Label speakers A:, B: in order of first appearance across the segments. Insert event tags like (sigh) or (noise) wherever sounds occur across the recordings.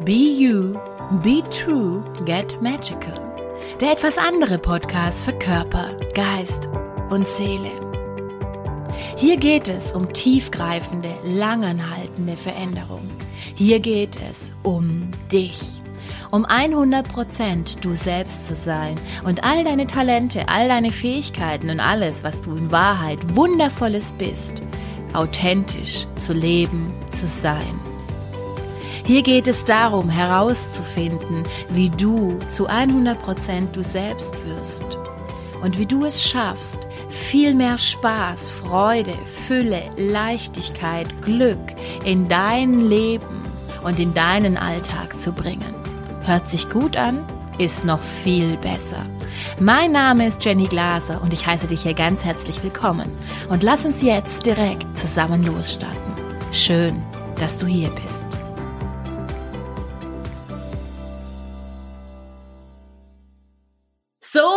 A: Be You, Be True, Get Magical. Der etwas andere Podcast für Körper, Geist und Seele. Hier geht es um tiefgreifende, langanhaltende Veränderung. Hier geht es um dich. Um 100% du selbst zu sein und all deine Talente, all deine Fähigkeiten und alles, was du in Wahrheit wundervolles bist, authentisch zu leben, zu sein. Hier geht es darum herauszufinden, wie du zu 100% du selbst wirst und wie du es schaffst, viel mehr Spaß, Freude, Fülle, Leichtigkeit, Glück in dein Leben und in deinen Alltag zu bringen. Hört sich gut an, ist noch viel besser. Mein Name ist Jenny Glaser und ich heiße dich hier ganz herzlich willkommen. Und lass uns jetzt direkt zusammen losstarten. Schön, dass du hier bist.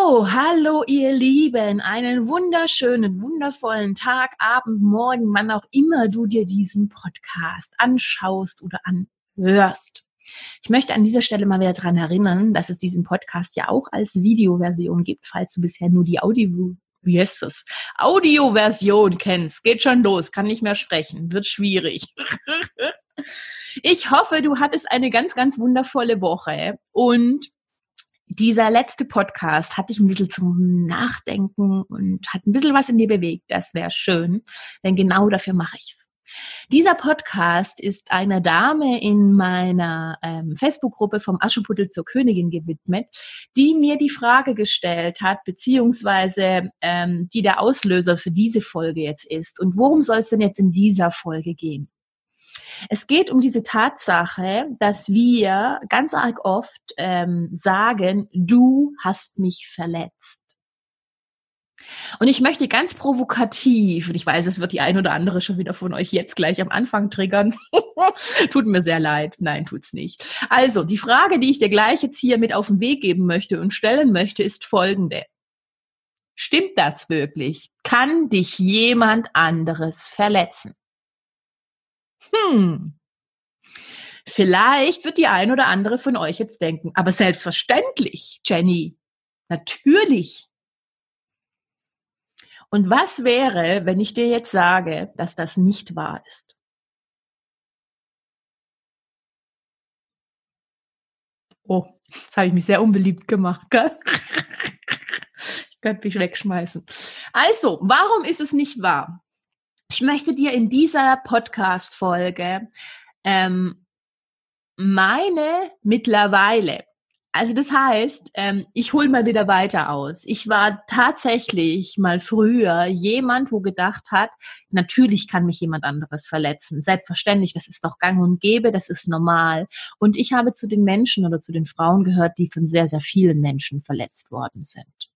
A: Hallo ihr Lieben, einen wunderschönen, wundervollen Tag, Abend, Morgen, wann auch immer du dir diesen Podcast anschaust oder anhörst. Ich möchte an dieser Stelle mal wieder daran erinnern, dass es diesen Podcast ja auch als Videoversion gibt, falls du bisher nur die Audio das? Audioversion kennst. Geht schon los, kann nicht mehr sprechen, wird schwierig. (laughs) ich hoffe, du hattest eine ganz, ganz wundervolle Woche und dieser letzte Podcast hat dich ein bisschen zum Nachdenken und hat ein bisschen was in dir bewegt. Das wäre schön, denn genau dafür mache ich's. Dieser Podcast ist einer Dame in meiner ähm, Facebook-Gruppe vom Aschenputtel zur Königin gewidmet, die mir die Frage gestellt hat, beziehungsweise ähm, die der Auslöser für diese Folge jetzt ist. Und worum soll es denn jetzt in dieser Folge gehen? Es geht um diese Tatsache, dass wir ganz arg oft ähm, sagen, du hast mich verletzt. Und ich möchte ganz provokativ, und ich weiß, es wird die ein oder andere schon wieder von euch jetzt gleich am Anfang triggern. (laughs) Tut mir sehr leid. Nein, tut's nicht. Also, die Frage, die ich dir gleich jetzt hier mit auf den Weg geben möchte und stellen möchte, ist folgende. Stimmt das wirklich? Kann dich jemand anderes verletzen? Hm, vielleicht wird die ein oder andere von euch jetzt denken, aber selbstverständlich, Jenny, natürlich. Und was wäre, wenn ich dir jetzt sage, dass das nicht wahr ist? Oh, das habe ich mich sehr unbeliebt gemacht, gell? (laughs) Ich könnte mich wegschmeißen. Also, warum ist es nicht wahr? Ich möchte dir in dieser Podcast-Folge ähm, meine mittlerweile, also das heißt, ähm, ich hole mal wieder weiter aus. Ich war tatsächlich mal früher jemand, wo gedacht hat, natürlich kann mich jemand anderes verletzen. Selbstverständlich, das ist doch gang und gäbe, das ist normal. Und ich habe zu den Menschen oder zu den Frauen gehört, die von sehr, sehr vielen Menschen verletzt worden sind.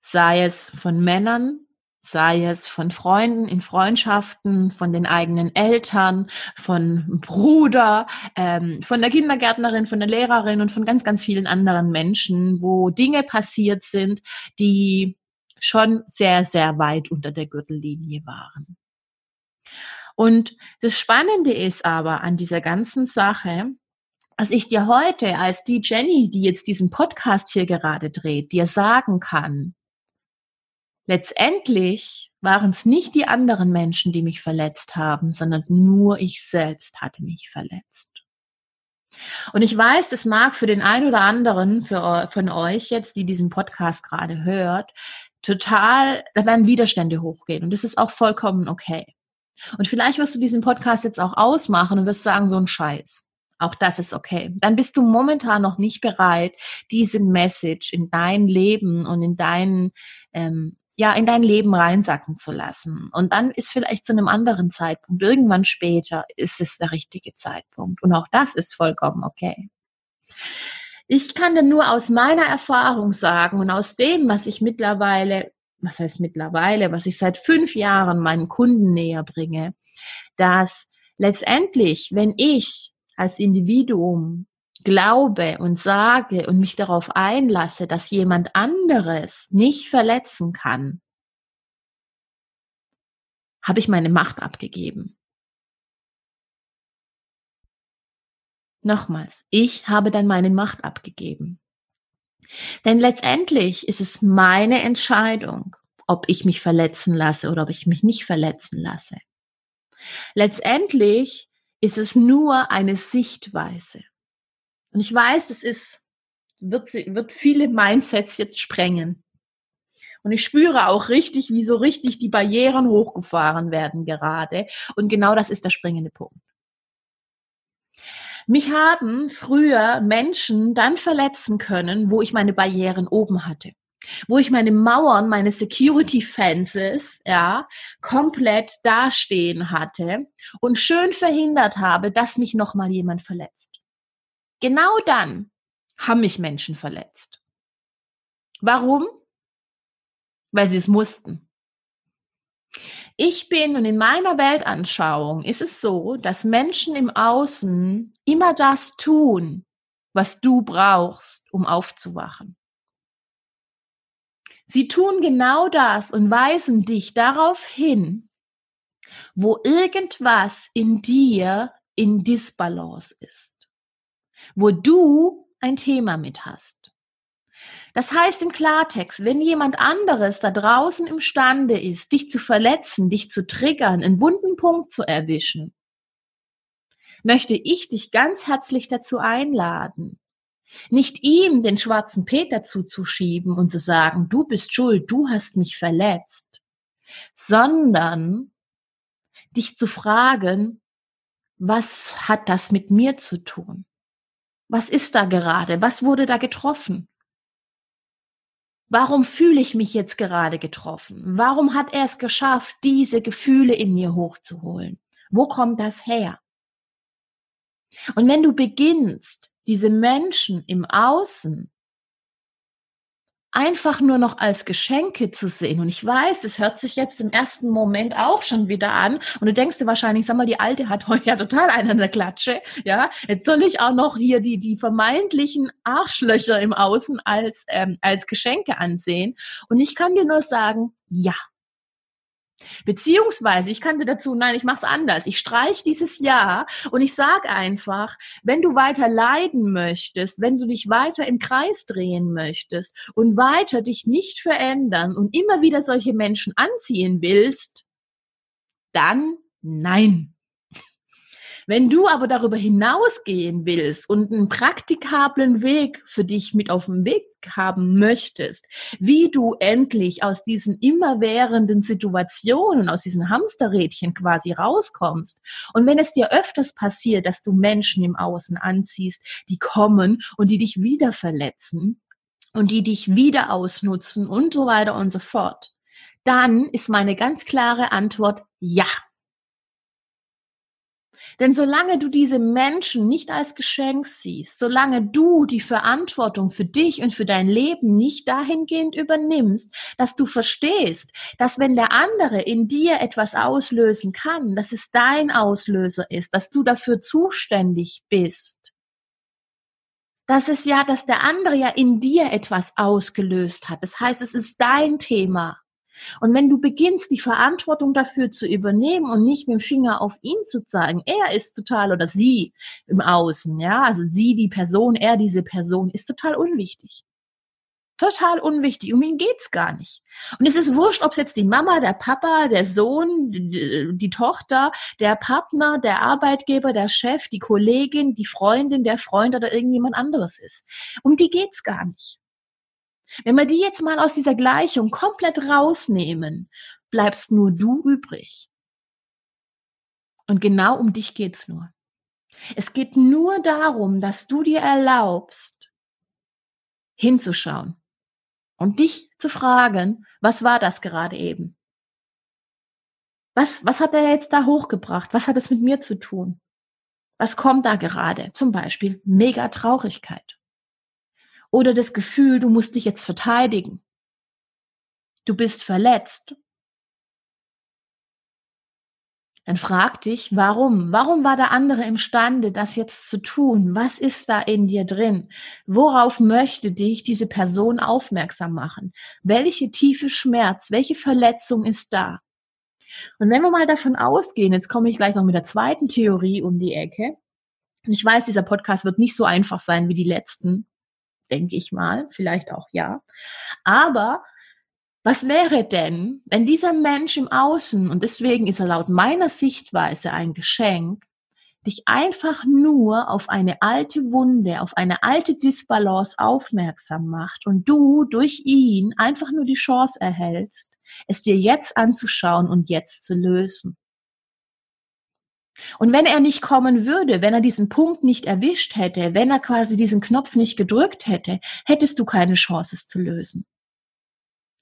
A: Sei es von Männern, sei es von Freunden, in Freundschaften, von den eigenen Eltern, von Bruder, ähm, von der Kindergärtnerin, von der Lehrerin und von ganz, ganz vielen anderen Menschen, wo Dinge passiert sind, die schon sehr, sehr weit unter der Gürtellinie waren. Und das Spannende ist aber an dieser ganzen Sache, dass ich dir heute als die Jenny, die jetzt diesen Podcast hier gerade dreht, dir sagen kann, Letztendlich waren es nicht die anderen Menschen, die mich verletzt haben, sondern nur ich selbst hatte mich verletzt. Und ich weiß, das mag für den einen oder anderen für, von euch jetzt, die diesen Podcast gerade hört, total, da werden Widerstände hochgehen und das ist auch vollkommen okay. Und vielleicht wirst du diesen Podcast jetzt auch ausmachen und wirst sagen, so ein Scheiß. Auch das ist okay. Dann bist du momentan noch nicht bereit, diese Message in dein Leben und in deinen ähm, ja, in dein Leben reinsacken zu lassen. Und dann ist vielleicht zu einem anderen Zeitpunkt, irgendwann später, ist es der richtige Zeitpunkt. Und auch das ist vollkommen okay. Ich kann dir nur aus meiner Erfahrung sagen und aus dem, was ich mittlerweile, was heißt mittlerweile, was ich seit fünf Jahren meinen Kunden näher bringe, dass letztendlich, wenn ich als Individuum glaube und sage und mich darauf einlasse, dass jemand anderes mich verletzen kann, habe ich meine Macht abgegeben. Nochmals, ich habe dann meine Macht abgegeben. Denn letztendlich ist es meine Entscheidung, ob ich mich verletzen lasse oder ob ich mich nicht verletzen lasse. Letztendlich ist es nur eine Sichtweise. Und ich weiß, es ist, wird, wird viele Mindsets jetzt sprengen. Und ich spüre auch richtig, wie so richtig die Barrieren hochgefahren werden gerade. Und genau das ist der springende Punkt. Mich haben früher Menschen dann verletzen können, wo ich meine Barrieren oben hatte. Wo ich meine Mauern, meine Security Fences, ja, komplett dastehen hatte und schön verhindert habe, dass mich nochmal jemand verletzt. Genau dann haben mich Menschen verletzt. Warum? Weil sie es mussten. Ich bin und in meiner Weltanschauung ist es so, dass Menschen im Außen immer das tun, was du brauchst, um aufzuwachen. Sie tun genau das und weisen dich darauf hin, wo irgendwas in dir in Disbalance ist, wo du ein Thema mit hast. Das heißt im Klartext, wenn jemand anderes da draußen imstande ist, dich zu verletzen, dich zu triggern, einen wunden Punkt zu erwischen, möchte ich dich ganz herzlich dazu einladen, nicht ihm den schwarzen Peter zuzuschieben und zu sagen, du bist schuld, du hast mich verletzt, sondern dich zu fragen, was hat das mit mir zu tun? Was ist da gerade? Was wurde da getroffen? Warum fühle ich mich jetzt gerade getroffen? Warum hat er es geschafft, diese Gefühle in mir hochzuholen? Wo kommt das her? Und wenn du beginnst, diese Menschen im Außen einfach nur noch als Geschenke zu sehen. Und ich weiß, das hört sich jetzt im ersten Moment auch schon wieder an. Und du denkst dir wahrscheinlich, sag mal, die Alte hat (laughs) heute ja total einen an der Klatsche. Ja, jetzt soll ich auch noch hier die, die vermeintlichen Arschlöcher im Außen als, ähm, als Geschenke ansehen. Und ich kann dir nur sagen, ja, Beziehungsweise, ich kann dir dazu, nein, ich mache es anders. Ich streich dieses Jahr und ich sage einfach, wenn du weiter leiden möchtest, wenn du dich weiter im Kreis drehen möchtest und weiter dich nicht verändern und immer wieder solche Menschen anziehen willst, dann nein. Wenn du aber darüber hinausgehen willst und einen praktikablen Weg für dich mit auf dem Weg haben möchtest, wie du endlich aus diesen immerwährenden Situationen, aus diesen Hamsterrädchen quasi rauskommst. Und wenn es dir öfters passiert, dass du Menschen im Außen anziehst, die kommen und die dich wieder verletzen und die dich wieder ausnutzen und so weiter und so fort, dann ist meine ganz klare Antwort ja. Denn solange du diese Menschen nicht als Geschenk siehst, solange du die Verantwortung für dich und für dein Leben nicht dahingehend übernimmst, dass du verstehst, dass wenn der andere in dir etwas auslösen kann, dass es dein Auslöser ist, dass du dafür zuständig bist, dass es ja, dass der andere ja in dir etwas ausgelöst hat. Das heißt, es ist dein Thema. Und wenn du beginnst, die Verantwortung dafür zu übernehmen und nicht mit dem Finger auf ihn zu zeigen, er ist total oder sie im Außen, ja, also sie die Person, er diese Person, ist total unwichtig. Total unwichtig. Um ihn geht's gar nicht. Und es ist wurscht, ob es jetzt die Mama, der Papa, der Sohn, die, die Tochter, der Partner, der Arbeitgeber, der Chef, die Kollegin, die Freundin, der Freund oder irgendjemand anderes ist. Um die geht's gar nicht. Wenn wir die jetzt mal aus dieser Gleichung komplett rausnehmen, bleibst nur du übrig. Und genau um dich geht's nur. Es geht nur darum, dass du dir erlaubst, hinzuschauen und dich zu fragen, was war das gerade eben? Was, was hat er jetzt da hochgebracht? Was hat es mit mir zu tun? Was kommt da gerade? Zum Beispiel mega Traurigkeit oder das Gefühl, du musst dich jetzt verteidigen. Du bist verletzt. Dann frag dich, warum? Warum war der andere imstande, das jetzt zu tun? Was ist da in dir drin? Worauf möchte dich diese Person aufmerksam machen? Welche tiefe Schmerz, welche Verletzung ist da? Und wenn wir mal davon ausgehen, jetzt komme ich gleich noch mit der zweiten Theorie um die Ecke, ich weiß, dieser Podcast wird nicht so einfach sein wie die letzten, denke ich mal, vielleicht auch ja. Aber was wäre denn, wenn dieser Mensch im Außen, und deswegen ist er laut meiner Sichtweise ein Geschenk, dich einfach nur auf eine alte Wunde, auf eine alte Disbalance aufmerksam macht und du durch ihn einfach nur die Chance erhältst, es dir jetzt anzuschauen und jetzt zu lösen. Und wenn er nicht kommen würde, wenn er diesen Punkt nicht erwischt hätte, wenn er quasi diesen Knopf nicht gedrückt hätte, hättest du keine Chance, es zu lösen.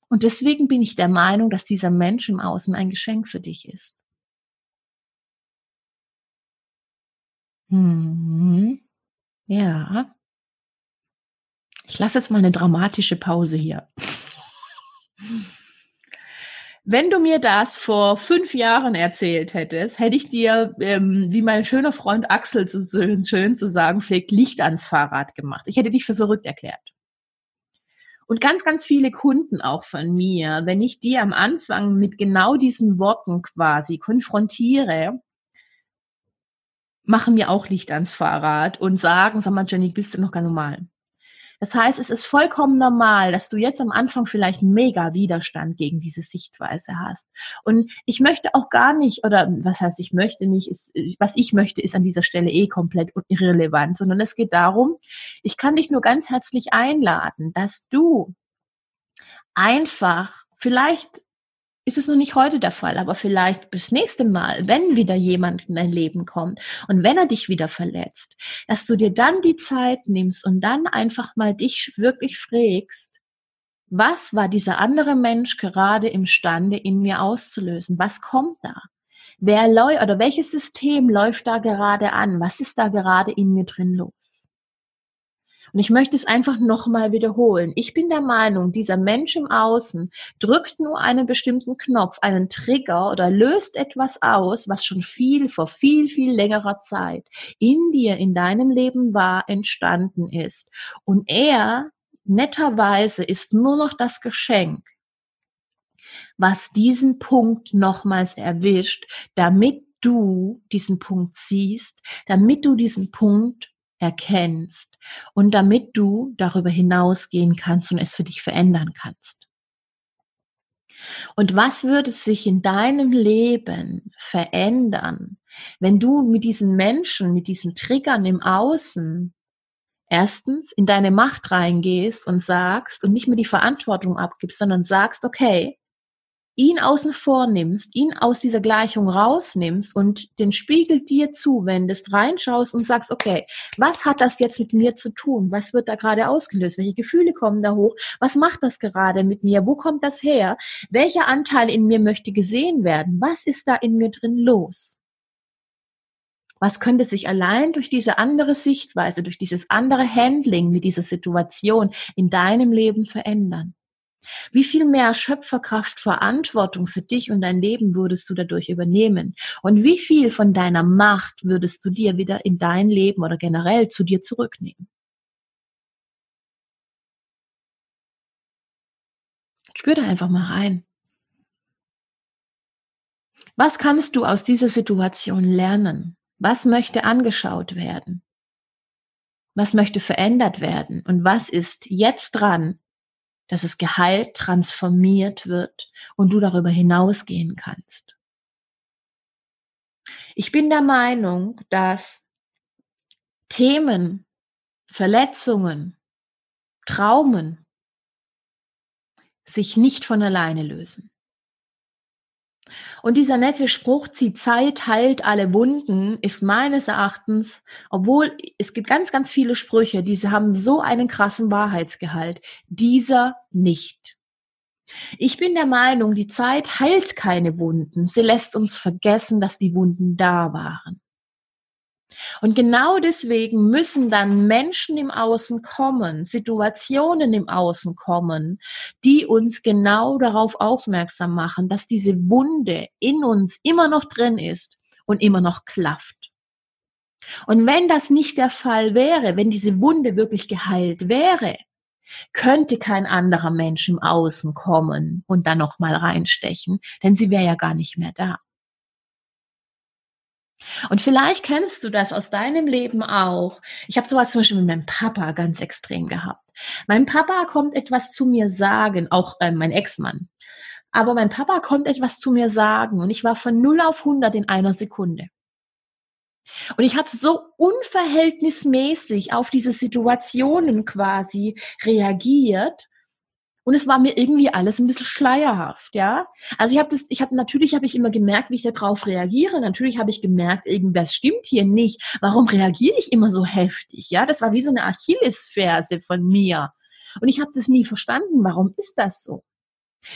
A: Und deswegen bin ich der Meinung, dass dieser Mensch im Außen ein Geschenk für dich ist. Mhm. Ja. Ich lasse jetzt mal eine dramatische Pause hier. Wenn du mir das vor fünf Jahren erzählt hättest, hätte ich dir, ähm, wie mein schöner Freund Axel so schön zu sagen pflegt, Licht ans Fahrrad gemacht. Ich hätte dich für verrückt erklärt. Und ganz, ganz viele Kunden auch von mir, wenn ich die am Anfang mit genau diesen Worten quasi konfrontiere, machen mir auch Licht ans Fahrrad und sagen, sag mal, Jenny, bist du noch ganz normal? Das heißt, es ist vollkommen normal, dass du jetzt am Anfang vielleicht mega Widerstand gegen diese Sichtweise hast. Und ich möchte auch gar nicht, oder was heißt, ich möchte nicht, ist, was ich möchte, ist an dieser Stelle eh komplett irrelevant, sondern es geht darum, ich kann dich nur ganz herzlich einladen, dass du einfach vielleicht ist es noch nicht heute der Fall, aber vielleicht bis nächste Mal, wenn wieder jemand in dein Leben kommt und wenn er dich wieder verletzt, dass du dir dann die Zeit nimmst und dann einfach mal dich wirklich fragst, was war dieser andere Mensch gerade imstande in mir auszulösen? Was kommt da? Wer läuft oder welches System läuft da gerade an? Was ist da gerade in mir drin los? Und ich möchte es einfach nochmal wiederholen. Ich bin der Meinung, dieser Mensch im Außen drückt nur einen bestimmten Knopf, einen Trigger oder löst etwas aus, was schon viel, vor viel, viel längerer Zeit in dir, in deinem Leben war, entstanden ist. Und er, netterweise, ist nur noch das Geschenk, was diesen Punkt nochmals erwischt, damit du diesen Punkt siehst, damit du diesen Punkt erkennst und damit du darüber hinausgehen kannst und es für dich verändern kannst. Und was würde sich in deinem Leben verändern, wenn du mit diesen Menschen, mit diesen Triggern im Außen erstens in deine Macht reingehst und sagst und nicht mehr die Verantwortung abgibst, sondern sagst, okay, ihn außen vor nimmst, ihn aus dieser Gleichung rausnimmst und den Spiegel dir zuwendest, reinschaust und sagst, okay, was hat das jetzt mit mir zu tun? Was wird da gerade ausgelöst? Welche Gefühle kommen da hoch? Was macht das gerade mit mir? Wo kommt das her? Welcher Anteil in mir möchte gesehen werden? Was ist da in mir drin los? Was könnte sich allein durch diese andere Sichtweise, durch dieses andere Handling mit dieser Situation in deinem Leben verändern? Wie viel mehr Schöpferkraft, Verantwortung für dich und dein Leben würdest du dadurch übernehmen? Und wie viel von deiner Macht würdest du dir wieder in dein Leben oder generell zu dir zurücknehmen? Spür da einfach mal rein. Was kannst du aus dieser Situation lernen? Was möchte angeschaut werden? Was möchte verändert werden? Und was ist jetzt dran, dass es geheilt, transformiert wird und du darüber hinausgehen kannst. Ich bin der Meinung, dass Themen, Verletzungen, Traumen sich nicht von alleine lösen. Und dieser nette Spruch, die Zeit heilt alle Wunden, ist meines Erachtens, obwohl es gibt ganz, ganz viele Sprüche, diese haben so einen krassen Wahrheitsgehalt, dieser nicht. Ich bin der Meinung, die Zeit heilt keine Wunden. Sie lässt uns vergessen, dass die Wunden da waren. Und genau deswegen müssen dann Menschen im Außen kommen, Situationen im Außen kommen, die uns genau darauf aufmerksam machen, dass diese Wunde in uns immer noch drin ist und immer noch klafft. Und wenn das nicht der Fall wäre, wenn diese Wunde wirklich geheilt wäre, könnte kein anderer Mensch im Außen kommen und dann noch mal reinstechen, denn sie wäre ja gar nicht mehr da. Und vielleicht kennst du das aus deinem Leben auch. Ich habe sowas zum Beispiel mit meinem Papa ganz extrem gehabt. Mein Papa kommt etwas zu mir sagen, auch äh, mein Ex-Mann. Aber mein Papa kommt etwas zu mir sagen und ich war von 0 auf 100 in einer Sekunde. Und ich habe so unverhältnismäßig auf diese Situationen quasi reagiert, und es war mir irgendwie alles ein bisschen schleierhaft, ja. Also ich habe das, ich habe natürlich habe ich immer gemerkt, wie ich darauf reagiere. Natürlich habe ich gemerkt, irgendwas stimmt hier nicht. Warum reagiere ich immer so heftig? Ja, das war wie so eine Achillesferse von mir. Und ich habe das nie verstanden. Warum ist das so?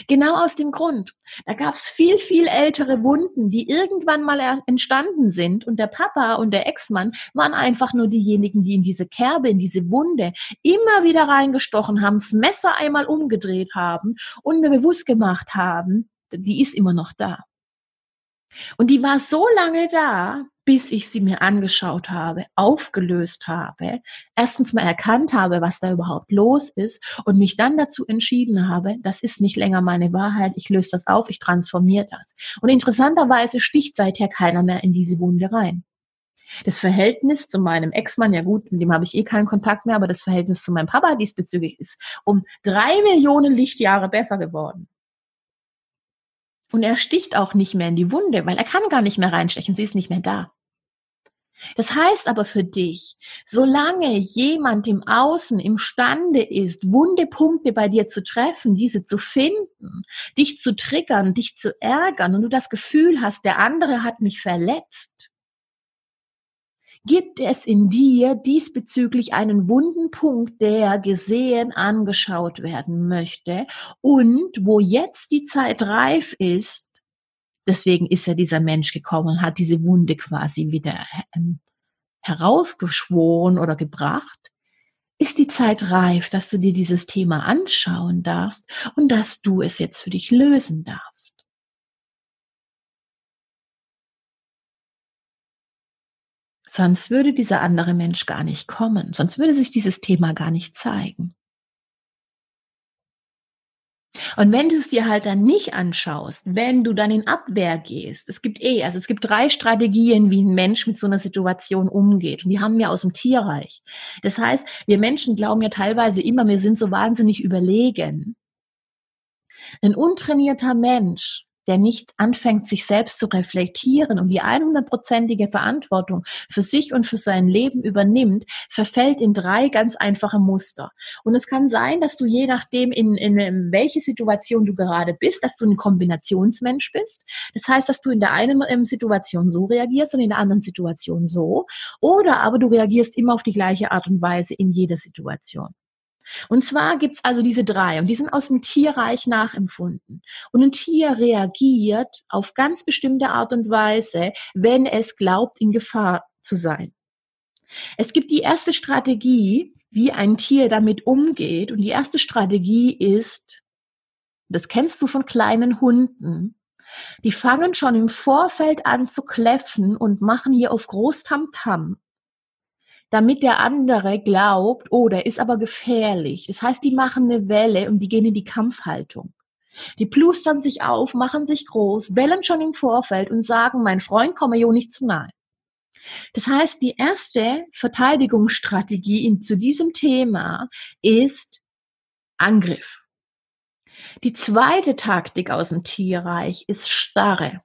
A: Genau aus dem Grund. Da gab es viel, viel ältere Wunden, die irgendwann mal entstanden sind. Und der Papa und der Ex-Mann waren einfach nur diejenigen, die in diese Kerbe, in diese Wunde immer wieder reingestochen haben, das Messer einmal umgedreht haben und mir bewusst gemacht haben, die ist immer noch da. Und die war so lange da, bis ich sie mir angeschaut habe, aufgelöst habe, erstens mal erkannt habe, was da überhaupt los ist und mich dann dazu entschieden habe, das ist nicht länger meine Wahrheit, ich löse das auf, ich transformiere das. Und interessanterweise sticht seither keiner mehr in diese Wunde rein. Das Verhältnis zu meinem Ex-Mann, ja gut, mit dem habe ich eh keinen Kontakt mehr, aber das Verhältnis zu meinem Papa diesbezüglich ist um drei Millionen Lichtjahre besser geworden. Und er sticht auch nicht mehr in die Wunde, weil er kann gar nicht mehr reinstechen, sie ist nicht mehr da. Das heißt aber für dich, solange jemand im Außen imstande ist, wunde Punkte bei dir zu treffen, diese zu finden, dich zu triggern, dich zu ärgern und du das Gefühl hast, der andere hat mich verletzt, gibt es in dir diesbezüglich einen wunden Punkt, der gesehen, angeschaut werden möchte und wo jetzt die Zeit reif ist, Deswegen ist ja dieser Mensch gekommen und hat diese Wunde quasi wieder ähm, herausgeschworen oder gebracht. Ist die Zeit reif, dass du dir dieses Thema anschauen darfst und dass du es jetzt für dich lösen darfst? Sonst würde dieser andere Mensch gar nicht kommen, sonst würde sich dieses Thema gar nicht zeigen. Und wenn du es dir halt dann nicht anschaust, wenn du dann in Abwehr gehst, es gibt eh, also es gibt drei Strategien, wie ein Mensch mit so einer Situation umgeht. Und die haben wir aus dem Tierreich. Das heißt, wir Menschen glauben ja teilweise immer, wir sind so wahnsinnig überlegen. Ein untrainierter Mensch der nicht anfängt, sich selbst zu reflektieren und die 100%ige Verantwortung für sich und für sein Leben übernimmt, verfällt in drei ganz einfache Muster. Und es kann sein, dass du je nachdem, in, in welche Situation du gerade bist, dass du ein Kombinationsmensch bist. Das heißt, dass du in der einen ähm, Situation so reagierst und in der anderen Situation so. Oder aber du reagierst immer auf die gleiche Art und Weise in jeder Situation. Und zwar gibt's also diese drei und die sind aus dem Tierreich nachempfunden. Und ein Tier reagiert auf ganz bestimmte Art und Weise, wenn es glaubt, in Gefahr zu sein. Es gibt die erste Strategie, wie ein Tier damit umgeht. Und die erste Strategie ist, das kennst du von kleinen Hunden, die fangen schon im Vorfeld an zu kläffen und machen hier auf Großtamtam damit der andere glaubt, oh, der ist aber gefährlich. Das heißt, die machen eine Welle und die gehen in die Kampfhaltung. Die plustern sich auf, machen sich groß, bellen schon im Vorfeld und sagen, mein Freund, komme jo nicht zu nahe. Das heißt, die erste Verteidigungsstrategie in, zu diesem Thema ist Angriff. Die zweite Taktik aus dem Tierreich ist Starre.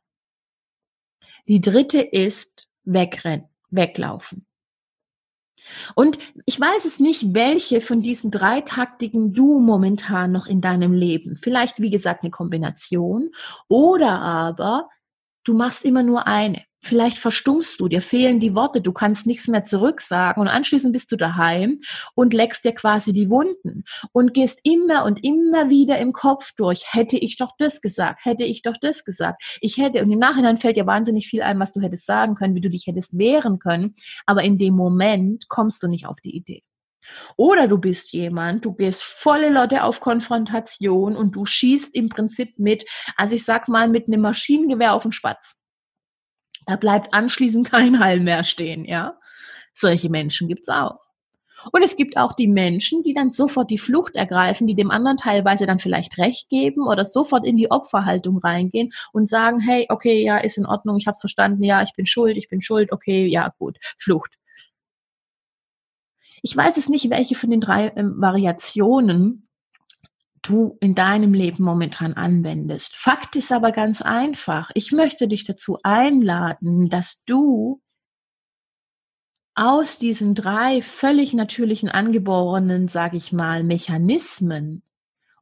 A: Die dritte ist Wegrennen, weglaufen. Und ich weiß es nicht, welche von diesen drei Taktiken du momentan noch in deinem Leben, vielleicht wie gesagt eine Kombination oder aber du machst immer nur eine. Vielleicht verstummst du, dir fehlen die Worte, du kannst nichts mehr zurücksagen und anschließend bist du daheim und leckst dir quasi die Wunden und gehst immer und immer wieder im Kopf durch. Hätte ich doch das gesagt, hätte ich doch das gesagt. Ich hätte, und im Nachhinein fällt dir wahnsinnig viel ein, was du hättest sagen können, wie du dich hättest wehren können, aber in dem Moment kommst du nicht auf die Idee. Oder du bist jemand, du gehst volle Lotte auf Konfrontation und du schießt im Prinzip mit, also ich sag mal, mit einem Maschinengewehr auf den Spatz. Da bleibt anschließend kein Heil mehr stehen, ja. Solche Menschen gibt's auch. Und es gibt auch die Menschen, die dann sofort die Flucht ergreifen, die dem anderen teilweise dann vielleicht recht geben oder sofort in die Opferhaltung reingehen und sagen, hey, okay, ja, ist in Ordnung, ich habe es verstanden, ja, ich bin schuld, ich bin schuld, okay, ja, gut, Flucht. Ich weiß es nicht, welche von den drei äh, Variationen du in deinem Leben momentan anwendest. Fakt ist aber ganz einfach. Ich möchte dich dazu einladen, dass du aus diesen drei völlig natürlichen angeborenen, sage ich mal, Mechanismen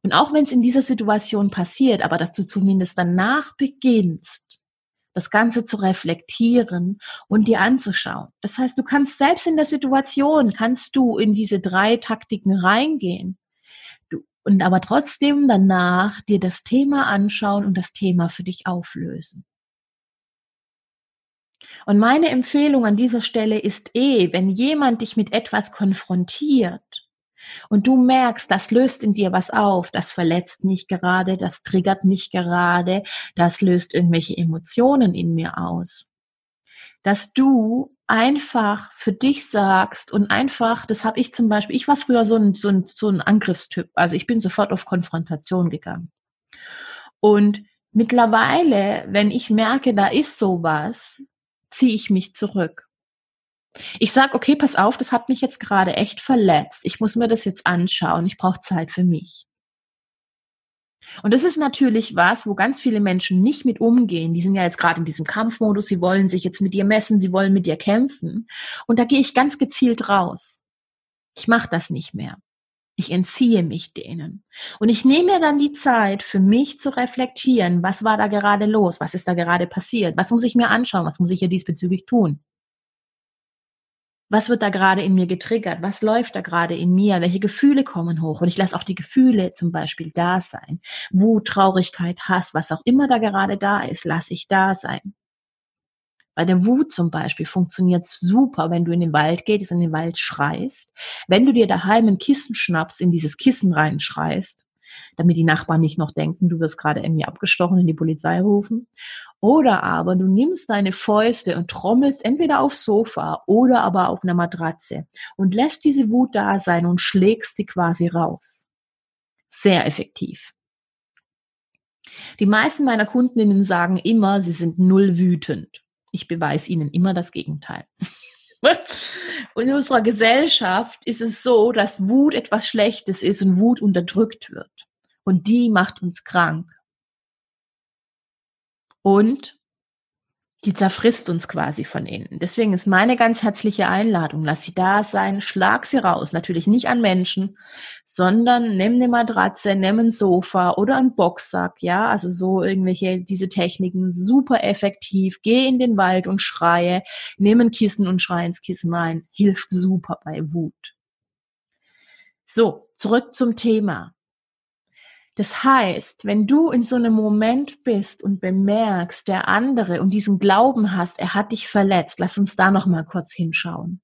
A: und auch wenn es in dieser Situation passiert, aber dass du zumindest danach beginnst, das Ganze zu reflektieren und dir anzuschauen. Das heißt, du kannst selbst in der Situation, kannst du in diese drei Taktiken reingehen und aber trotzdem danach dir das Thema anschauen und das Thema für dich auflösen. Und meine Empfehlung an dieser Stelle ist eh, wenn jemand dich mit etwas konfrontiert und du merkst, das löst in dir was auf, das verletzt mich gerade, das triggert mich gerade, das löst irgendwelche Emotionen in mir aus, dass du einfach für dich sagst und einfach, das habe ich zum Beispiel, ich war früher so ein, so ein, so ein Angriffstyp, also ich bin sofort auf Konfrontation gegangen. Und mittlerweile, wenn ich merke, da ist sowas, ziehe ich mich zurück. Ich sage, okay, pass auf, das hat mich jetzt gerade echt verletzt. Ich muss mir das jetzt anschauen. Ich brauche Zeit für mich. Und das ist natürlich was, wo ganz viele Menschen nicht mit umgehen. Die sind ja jetzt gerade in diesem Kampfmodus, sie wollen sich jetzt mit dir messen, sie wollen mit dir kämpfen. Und da gehe ich ganz gezielt raus. Ich mache das nicht mehr. Ich entziehe mich denen. Und ich nehme mir dann die Zeit, für mich zu reflektieren, was war da gerade los, was ist da gerade passiert, was muss ich mir anschauen, was muss ich hier diesbezüglich tun. Was wird da gerade in mir getriggert? Was läuft da gerade in mir? Welche Gefühle kommen hoch? Und ich lasse auch die Gefühle zum Beispiel da sein. Wut, Traurigkeit, Hass, was auch immer da gerade da ist, lasse ich da sein. Bei der Wut zum Beispiel funktioniert es super, wenn du in den Wald gehst, in den Wald schreist. Wenn du dir daheim ein Kissen schnappst, in dieses Kissen reinschreist, damit die Nachbarn nicht noch denken, du wirst gerade irgendwie abgestochen und die Polizei rufen. Oder aber du nimmst deine Fäuste und trommelst entweder aufs Sofa oder aber auf einer Matratze und lässt diese Wut da sein und schlägst sie quasi raus. Sehr effektiv. Die meisten meiner Kundinnen sagen immer, sie sind null wütend. Ich beweise ihnen immer das Gegenteil. Und (laughs) in unserer Gesellschaft ist es so, dass Wut etwas Schlechtes ist und Wut unterdrückt wird. Und die macht uns krank. Und die zerfrisst uns quasi von innen. Deswegen ist meine ganz herzliche Einladung, lass sie da sein, schlag sie raus. Natürlich nicht an Menschen, sondern nimm eine Matratze, nimm ein Sofa oder einen Boxsack, ja, also so irgendwelche, diese Techniken, super effektiv. Geh in den Wald und schreie, nimm ein Kissen und schrei ins Kissen rein. Hilft super bei Wut. So, zurück zum Thema. Das heißt, wenn du in so einem Moment bist und bemerkst, der andere und diesen Glauben hast, er hat dich verletzt, lass uns da noch mal kurz hinschauen.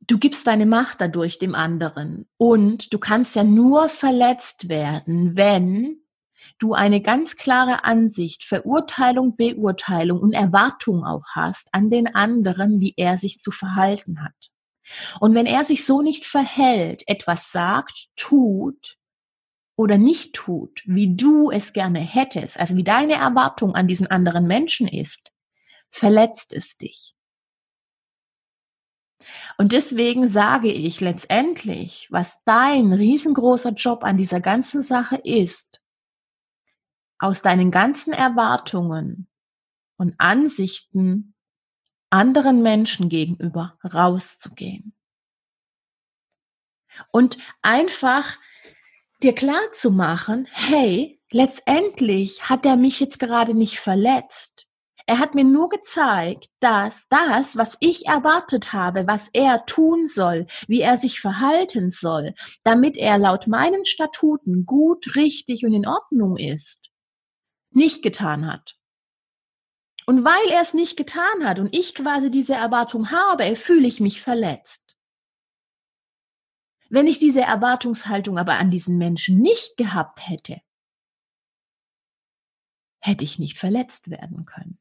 A: Du gibst deine Macht dadurch dem anderen und du kannst ja nur verletzt werden, wenn du eine ganz klare Ansicht, Verurteilung, Beurteilung und Erwartung auch hast an den anderen, wie er sich zu verhalten hat. Und wenn er sich so nicht verhält, etwas sagt, tut, oder nicht tut, wie du es gerne hättest, also wie deine Erwartung an diesen anderen Menschen ist, verletzt es dich. Und deswegen sage ich letztendlich, was dein riesengroßer Job an dieser ganzen Sache ist, aus deinen ganzen Erwartungen und Ansichten anderen Menschen gegenüber rauszugehen. Und einfach dir klar zu machen, hey, letztendlich hat er mich jetzt gerade nicht verletzt. Er hat mir nur gezeigt, dass das, was ich erwartet habe, was er tun soll, wie er sich verhalten soll, damit er laut meinen Statuten gut, richtig und in Ordnung ist, nicht getan hat. Und weil er es nicht getan hat und ich quasi diese Erwartung habe, fühle ich mich verletzt. Wenn ich diese Erwartungshaltung aber an diesen Menschen nicht gehabt hätte, hätte ich nicht verletzt werden können.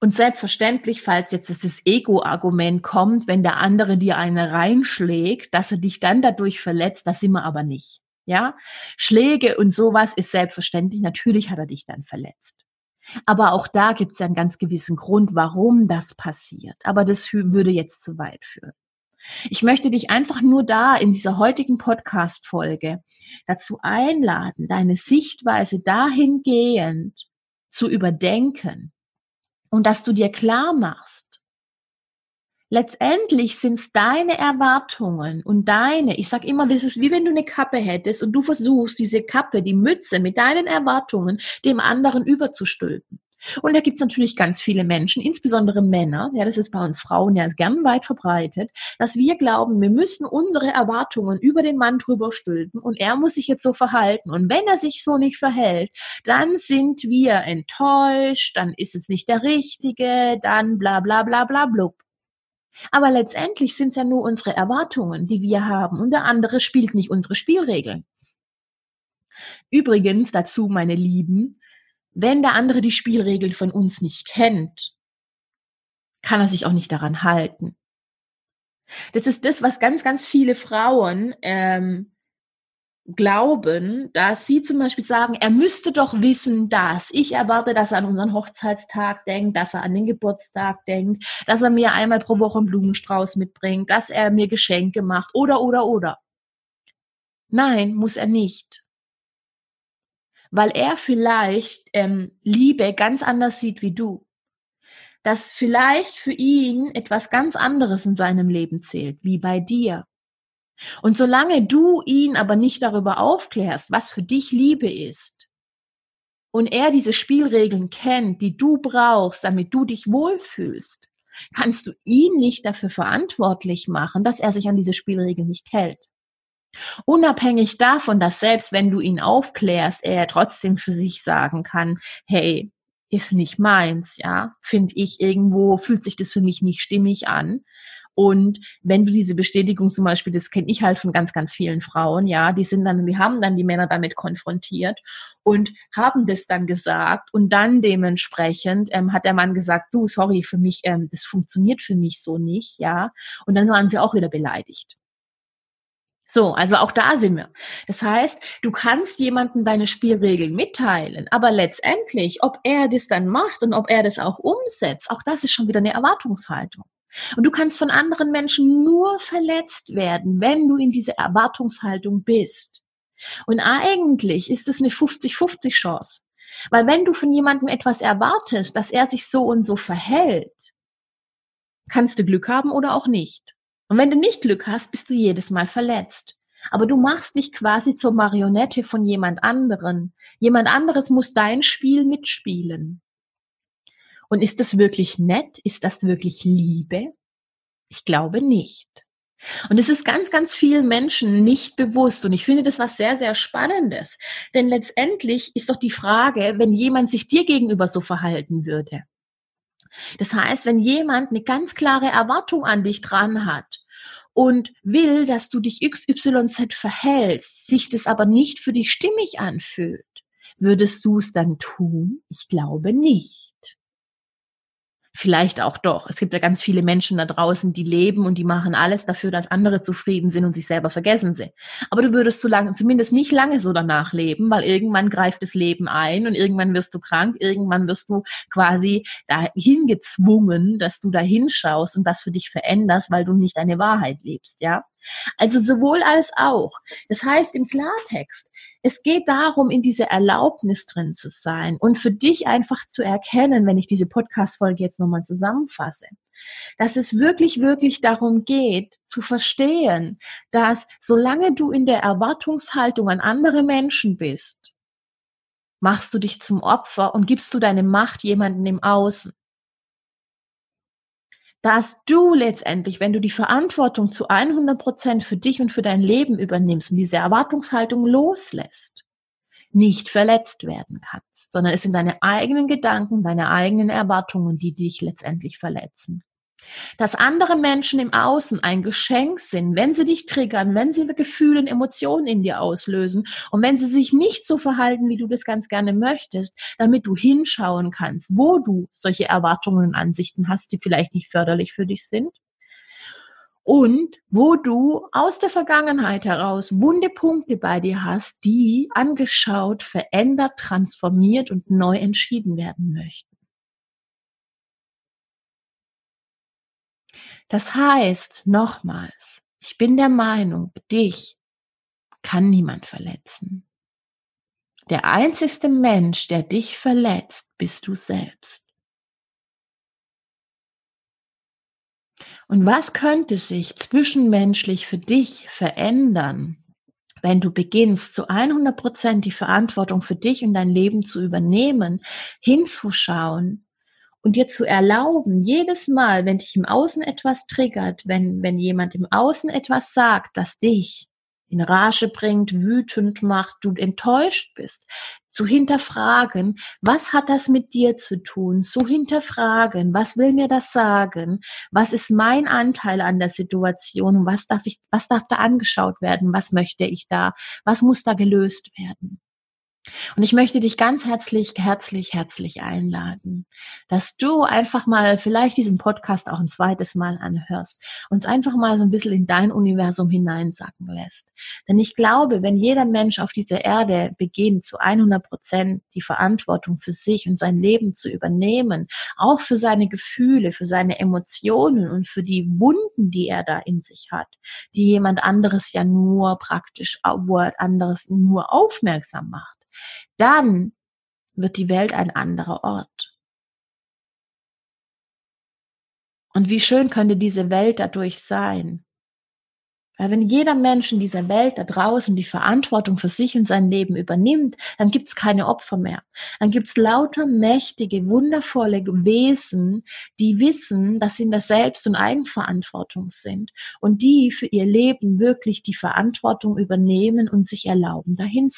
A: Und selbstverständlich, falls jetzt das Ego-Argument kommt, wenn der andere dir eine reinschlägt, dass er dich dann dadurch verletzt, das sind wir aber nicht. Ja, Schläge und sowas ist selbstverständlich. Natürlich hat er dich dann verletzt. Aber auch da gibt es einen ganz gewissen Grund, warum das passiert. Aber das würde jetzt zu weit führen. Ich möchte dich einfach nur da in dieser heutigen Podcast-Folge dazu einladen, deine Sichtweise dahingehend zu überdenken und dass du dir klar machst, letztendlich sind es deine Erwartungen und deine, ich sag immer, das ist wie wenn du eine Kappe hättest und du versuchst, diese Kappe, die Mütze mit deinen Erwartungen dem anderen überzustülpen. Und da gibt es natürlich ganz viele Menschen, insbesondere Männer, ja, das ist bei uns Frauen ja gern weit verbreitet, dass wir glauben, wir müssen unsere Erwartungen über den Mann drüber stülpen und er muss sich jetzt so verhalten. Und wenn er sich so nicht verhält, dann sind wir enttäuscht, dann ist es nicht der Richtige, dann bla bla bla bla blub. Aber letztendlich sind es ja nur unsere Erwartungen, die wir haben und der andere spielt nicht unsere Spielregeln. Übrigens dazu, meine Lieben, wenn der andere die Spielregeln von uns nicht kennt, kann er sich auch nicht daran halten. Das ist das, was ganz, ganz viele Frauen ähm, glauben, dass sie zum Beispiel sagen, er müsste doch wissen, dass ich erwarte, dass er an unseren Hochzeitstag denkt, dass er an den Geburtstag denkt, dass er mir einmal pro Woche einen Blumenstrauß mitbringt, dass er mir Geschenke macht oder, oder, oder. Nein, muss er nicht weil er vielleicht ähm, Liebe ganz anders sieht wie du. Dass vielleicht für ihn etwas ganz anderes in seinem Leben zählt, wie bei dir. Und solange du ihn aber nicht darüber aufklärst, was für dich Liebe ist, und er diese Spielregeln kennt, die du brauchst, damit du dich wohlfühlst, kannst du ihn nicht dafür verantwortlich machen, dass er sich an diese Spielregeln nicht hält. Unabhängig davon, dass selbst wenn du ihn aufklärst, er trotzdem für sich sagen kann, hey, ist nicht meins, ja, finde ich irgendwo, fühlt sich das für mich nicht stimmig an. Und wenn du diese Bestätigung zum Beispiel, das kenne ich halt von ganz, ganz vielen Frauen, ja, die sind dann, die haben dann die Männer damit konfrontiert und haben das dann gesagt und dann dementsprechend ähm, hat der Mann gesagt, du, sorry, für mich, ähm, das funktioniert für mich so nicht, ja, und dann waren sie auch wieder beleidigt. So, also auch da sind wir. Das heißt, du kannst jemandem deine Spielregeln mitteilen, aber letztendlich, ob er das dann macht und ob er das auch umsetzt, auch das ist schon wieder eine Erwartungshaltung. Und du kannst von anderen Menschen nur verletzt werden, wenn du in dieser Erwartungshaltung bist. Und eigentlich ist es eine 50-50 Chance. Weil wenn du von jemandem etwas erwartest, dass er sich so und so verhält, kannst du Glück haben oder auch nicht. Und wenn du nicht Glück hast, bist du jedes Mal verletzt. Aber du machst dich quasi zur Marionette von jemand anderen. Jemand anderes muss dein Spiel mitspielen. Und ist das wirklich nett? Ist das wirklich Liebe? Ich glaube nicht. Und es ist ganz, ganz vielen Menschen nicht bewusst. Und ich finde das was sehr, sehr Spannendes. Denn letztendlich ist doch die Frage, wenn jemand sich dir gegenüber so verhalten würde. Das heißt, wenn jemand eine ganz klare Erwartung an dich dran hat und will, dass du dich XYZ verhältst, sich das aber nicht für dich stimmig anfühlt, würdest du es dann tun? Ich glaube nicht. Vielleicht auch doch. Es gibt ja ganz viele Menschen da draußen, die leben und die machen alles dafür, dass andere zufrieden sind und sich selber vergessen sind. Aber du würdest so lange, zumindest nicht lange so danach leben, weil irgendwann greift das Leben ein und irgendwann wirst du krank, irgendwann wirst du quasi dahin gezwungen, dass du da hinschaust und das für dich veränderst, weil du nicht deine Wahrheit lebst, ja? Also sowohl als auch. Das heißt im Klartext, es geht darum, in dieser Erlaubnis drin zu sein und für dich einfach zu erkennen, wenn ich diese Podcast-Folge jetzt nochmal zusammenfasse, dass es wirklich, wirklich darum geht, zu verstehen, dass solange du in der Erwartungshaltung an andere Menschen bist, machst du dich zum Opfer und gibst du deine Macht jemandem im Außen dass du letztendlich, wenn du die Verantwortung zu 100 Prozent für dich und für dein Leben übernimmst und diese Erwartungshaltung loslässt, nicht verletzt werden kannst, sondern es sind deine eigenen Gedanken, deine eigenen Erwartungen, die dich letztendlich verletzen. Dass andere Menschen im Außen ein Geschenk sind, wenn sie dich triggern, wenn sie Gefühle und Emotionen in dir auslösen und wenn sie sich nicht so verhalten, wie du das ganz gerne möchtest, damit du hinschauen kannst, wo du solche Erwartungen und Ansichten hast, die vielleicht nicht förderlich für dich sind. Und wo du aus der Vergangenheit heraus wunde Punkte bei dir hast, die angeschaut, verändert, transformiert und neu entschieden werden möchten. Das heißt, nochmals, ich bin der Meinung, dich kann niemand verletzen. Der einzigste Mensch, der dich verletzt, bist du selbst. Und was könnte sich zwischenmenschlich für dich verändern, wenn du beginnst, zu 100 Prozent die Verantwortung für dich und dein Leben zu übernehmen, hinzuschauen, und dir zu erlauben, jedes Mal, wenn dich im Außen etwas triggert, wenn, wenn jemand im Außen etwas sagt, das dich in Rage bringt, wütend macht, du enttäuscht bist, zu hinterfragen, was hat das mit dir zu tun, zu hinterfragen, was will mir das sagen, was ist mein Anteil an der Situation, was darf ich, was darf da angeschaut werden, was möchte ich da, was muss da gelöst werden. Und ich möchte dich ganz herzlich, herzlich, herzlich einladen, dass du einfach mal vielleicht diesen Podcast auch ein zweites Mal anhörst und es einfach mal so ein bisschen in dein Universum hineinsacken lässt. Denn ich glaube, wenn jeder Mensch auf dieser Erde beginnt, zu 100 Prozent die Verantwortung für sich und sein Leben zu übernehmen, auch für seine Gefühle, für seine Emotionen und für die Wunden, die er da in sich hat, die jemand anderes ja nur praktisch, wo er anderes nur aufmerksam macht dann wird die Welt ein anderer Ort. Und wie schön könnte diese Welt dadurch sein? Weil wenn jeder Mensch in dieser Welt da draußen die Verantwortung für sich und sein Leben übernimmt, dann gibt es keine Opfer mehr. Dann gibt es lauter mächtige, wundervolle Wesen, die wissen, dass sie in der Selbst- und Eigenverantwortung sind und die für ihr Leben wirklich die Verantwortung übernehmen und sich erlauben, dahin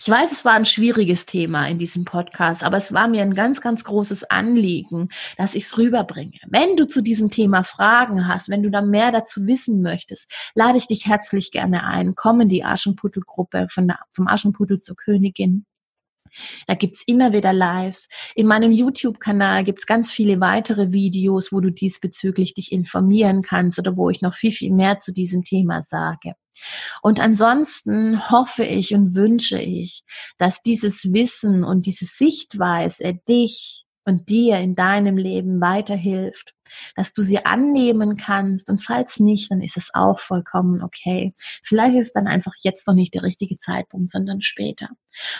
A: Ich weiß, es war ein schwieriges Thema in diesem Podcast, aber es war mir ein ganz, ganz großes Anliegen, dass ich es rüberbringe. Wenn du zu diesem Thema Fragen hast, wenn du da mehr dazu wissen möchtest, lade ich dich herzlich gerne ein. Komm in die Aschenputtel-Gruppe vom Aschenputtel zur Königin. Da gibt's immer wieder Lives. In meinem YouTube-Kanal gibt's ganz viele weitere Videos, wo du diesbezüglich dich informieren kannst oder wo ich noch viel, viel mehr zu diesem Thema sage. Und ansonsten hoffe ich und wünsche ich, dass dieses Wissen und diese Sichtweise dich und dir in deinem Leben weiterhilft dass du sie annehmen kannst und falls nicht, dann ist es auch vollkommen okay. Vielleicht ist dann einfach jetzt noch nicht der richtige Zeitpunkt, sondern später.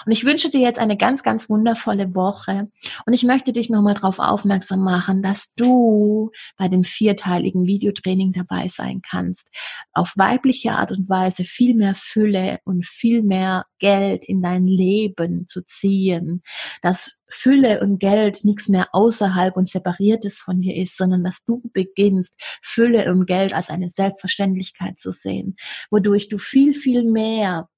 A: Und ich wünsche dir jetzt eine ganz, ganz wundervolle Woche und ich möchte dich nochmal darauf aufmerksam machen, dass du bei dem vierteiligen Videotraining dabei sein kannst, auf weibliche Art und Weise viel mehr Fülle und viel mehr Geld in dein Leben zu ziehen, dass Fülle und Geld nichts mehr außerhalb und separiertes von dir ist, sondern dass du beginnst, Fülle und Geld als eine Selbstverständlichkeit zu sehen, wodurch du viel, viel mehr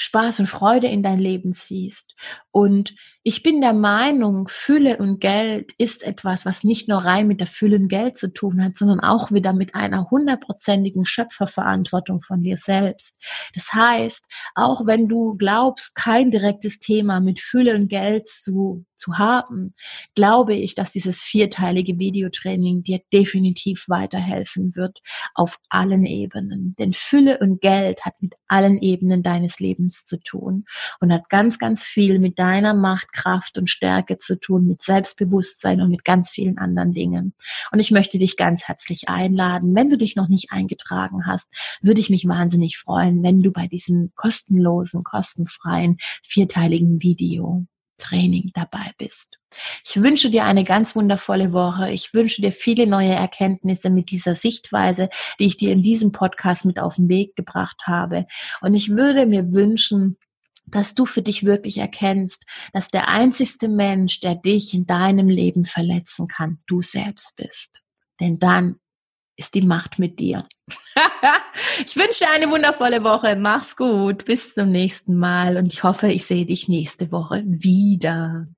A: Spaß und Freude in dein Leben ziehst und ich bin der Meinung, Fülle und Geld ist etwas, was nicht nur rein mit der Fülle und Geld zu tun hat, sondern auch wieder mit einer hundertprozentigen Schöpferverantwortung von dir selbst. Das heißt, auch wenn du glaubst, kein direktes Thema mit Fülle und Geld zu, zu haben, glaube ich, dass dieses vierteilige Videotraining dir definitiv weiterhelfen wird auf allen Ebenen. Denn Fülle und Geld hat mit allen Ebenen deines Lebens zu tun und hat ganz, ganz viel mit deiner Macht Kraft und Stärke zu tun, mit Selbstbewusstsein und mit ganz vielen anderen Dingen. Und ich möchte dich ganz herzlich einladen. Wenn du dich noch nicht eingetragen hast, würde ich mich wahnsinnig freuen, wenn du bei diesem kostenlosen, kostenfreien, vierteiligen Video Training dabei bist. Ich wünsche dir eine ganz wundervolle Woche. Ich wünsche dir viele neue Erkenntnisse mit dieser Sichtweise, die ich dir in diesem Podcast mit auf den Weg gebracht habe. Und ich würde mir wünschen, dass du für dich wirklich erkennst, dass der einzigste Mensch, der dich in deinem Leben verletzen kann, du selbst bist. Denn dann ist die Macht mit dir. (laughs) ich wünsche dir eine wundervolle Woche. Mach's gut. Bis zum nächsten Mal. Und ich hoffe, ich sehe dich nächste Woche wieder.